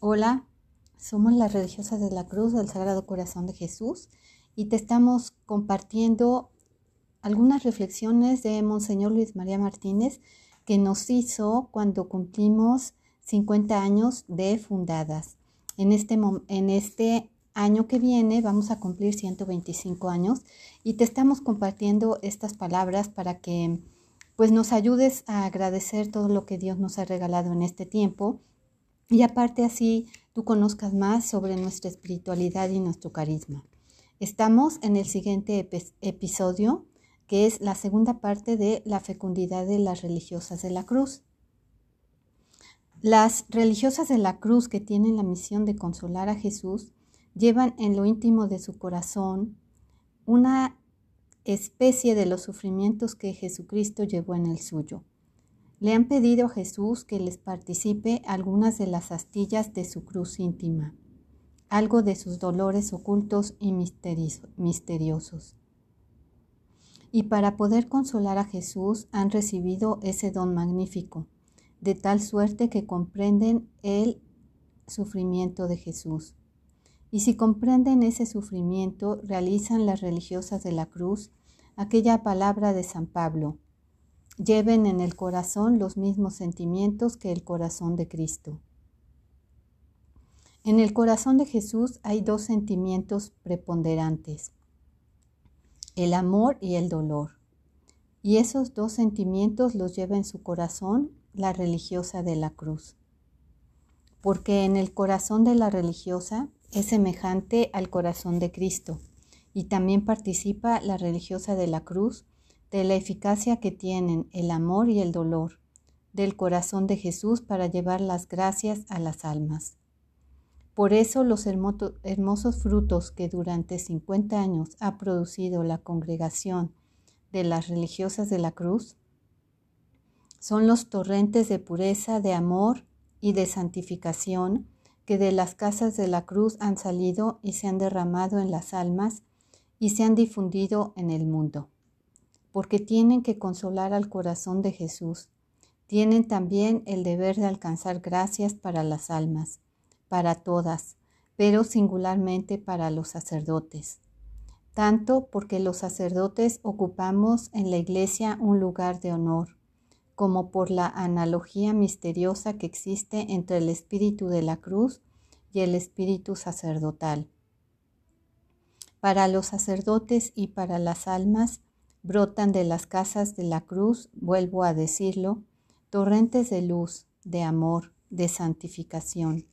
Hola, somos las religiosas de la Cruz del Sagrado Corazón de Jesús y te estamos compartiendo algunas reflexiones de Monseñor Luis María Martínez que nos hizo cuando cumplimos 50 años de fundadas. En este, en este año que viene vamos a cumplir 125 años y te estamos compartiendo estas palabras para que pues nos ayudes a agradecer todo lo que Dios nos ha regalado en este tiempo y aparte así tú conozcas más sobre nuestra espiritualidad y nuestro carisma. Estamos en el siguiente episodio, que es la segunda parte de la fecundidad de las religiosas de la cruz. Las religiosas de la cruz que tienen la misión de consolar a Jesús llevan en lo íntimo de su corazón una especie de los sufrimientos que Jesucristo llevó en el suyo. Le han pedido a Jesús que les participe algunas de las astillas de su cruz íntima, algo de sus dolores ocultos y misteriosos. Y para poder consolar a Jesús han recibido ese don magnífico, de tal suerte que comprenden el sufrimiento de Jesús. Y si comprenden ese sufrimiento, realizan las religiosas de la cruz aquella palabra de San Pablo, lleven en el corazón los mismos sentimientos que el corazón de Cristo. En el corazón de Jesús hay dos sentimientos preponderantes, el amor y el dolor. Y esos dos sentimientos los lleva en su corazón la religiosa de la cruz. Porque en el corazón de la religiosa es semejante al corazón de Cristo y también participa la religiosa de la cruz de la eficacia que tienen el amor y el dolor del corazón de Jesús para llevar las gracias a las almas. Por eso los hermosos frutos que durante 50 años ha producido la congregación de las religiosas de la cruz son los torrentes de pureza, de amor y de santificación que de las casas de la cruz han salido y se han derramado en las almas y se han difundido en el mundo porque tienen que consolar al corazón de Jesús. Tienen también el deber de alcanzar gracias para las almas, para todas, pero singularmente para los sacerdotes. Tanto porque los sacerdotes ocupamos en la iglesia un lugar de honor, como por la analogía misteriosa que existe entre el espíritu de la cruz y el espíritu sacerdotal. Para los sacerdotes y para las almas, brotan de las casas de la cruz, vuelvo a decirlo, torrentes de luz, de amor, de santificación.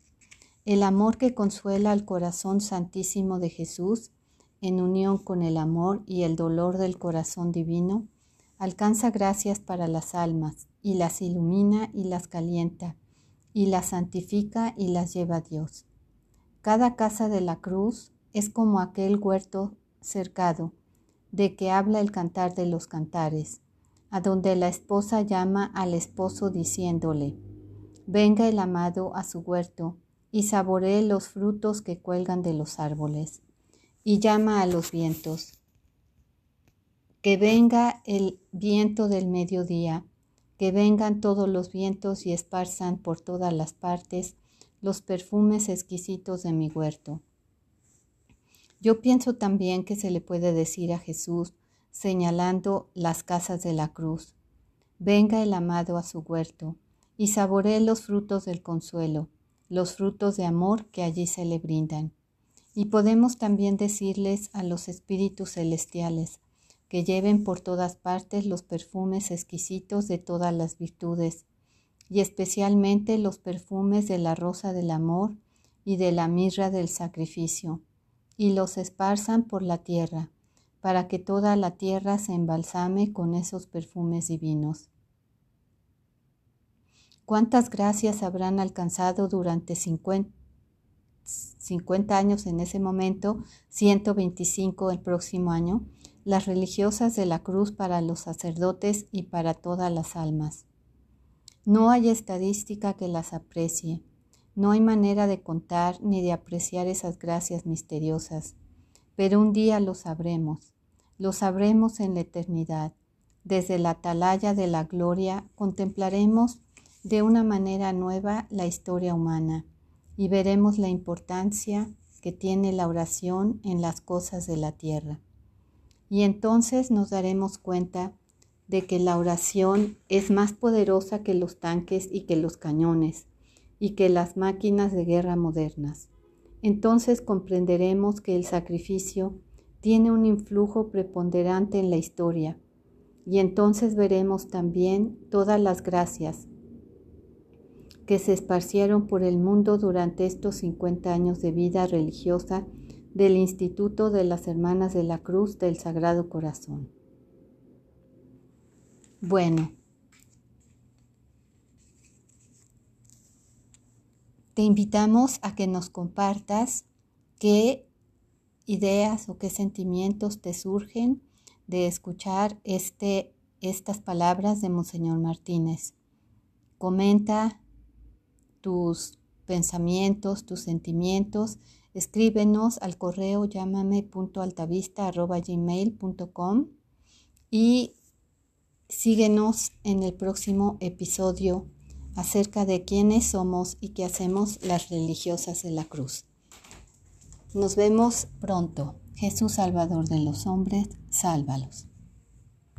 El amor que consuela al corazón santísimo de Jesús, en unión con el amor y el dolor del corazón divino, alcanza gracias para las almas y las ilumina y las calienta, y las santifica y las lleva a Dios. Cada casa de la cruz es como aquel huerto cercado, de que habla el cantar de los cantares, a donde la esposa llama al esposo diciéndole, venga el amado a su huerto y saboree los frutos que cuelgan de los árboles, y llama a los vientos, que venga el viento del mediodía, que vengan todos los vientos y esparzan por todas las partes los perfumes exquisitos de mi huerto. Yo pienso también que se le puede decir a Jesús, señalando las casas de la cruz, venga el amado a su huerto y saboree los frutos del consuelo, los frutos de amor que allí se le brindan. Y podemos también decirles a los espíritus celestiales que lleven por todas partes los perfumes exquisitos de todas las virtudes, y especialmente los perfumes de la rosa del amor y de la mirra del sacrificio y los esparzan por la tierra, para que toda la tierra se embalsame con esos perfumes divinos. ¿Cuántas gracias habrán alcanzado durante 50, años en ese momento, 125 el próximo año, las religiosas de la cruz para los sacerdotes y para todas las almas? No hay estadística que las aprecie no hay manera de contar ni de apreciar esas gracias misteriosas, pero un día lo sabremos, lo sabremos en la eternidad. Desde la atalaya de la gloria contemplaremos de una manera nueva la historia humana y veremos la importancia que tiene la oración en las cosas de la tierra. Y entonces nos daremos cuenta de que la oración es más poderosa que los tanques y que los cañones y que las máquinas de guerra modernas. Entonces comprenderemos que el sacrificio tiene un influjo preponderante en la historia y entonces veremos también todas las gracias que se esparcieron por el mundo durante estos 50 años de vida religiosa del Instituto de las Hermanas de la Cruz del Sagrado Corazón. Bueno, te invitamos a que nos compartas qué ideas o qué sentimientos te surgen de escuchar este, estas palabras de Monseñor Martínez. Comenta tus pensamientos, tus sentimientos. Escríbenos al correo llámame.altavista.gmail.com y síguenos en el próximo episodio acerca de quiénes somos y qué hacemos las religiosas de la cruz. Nos vemos pronto. Jesús Salvador de los hombres, sálvalos.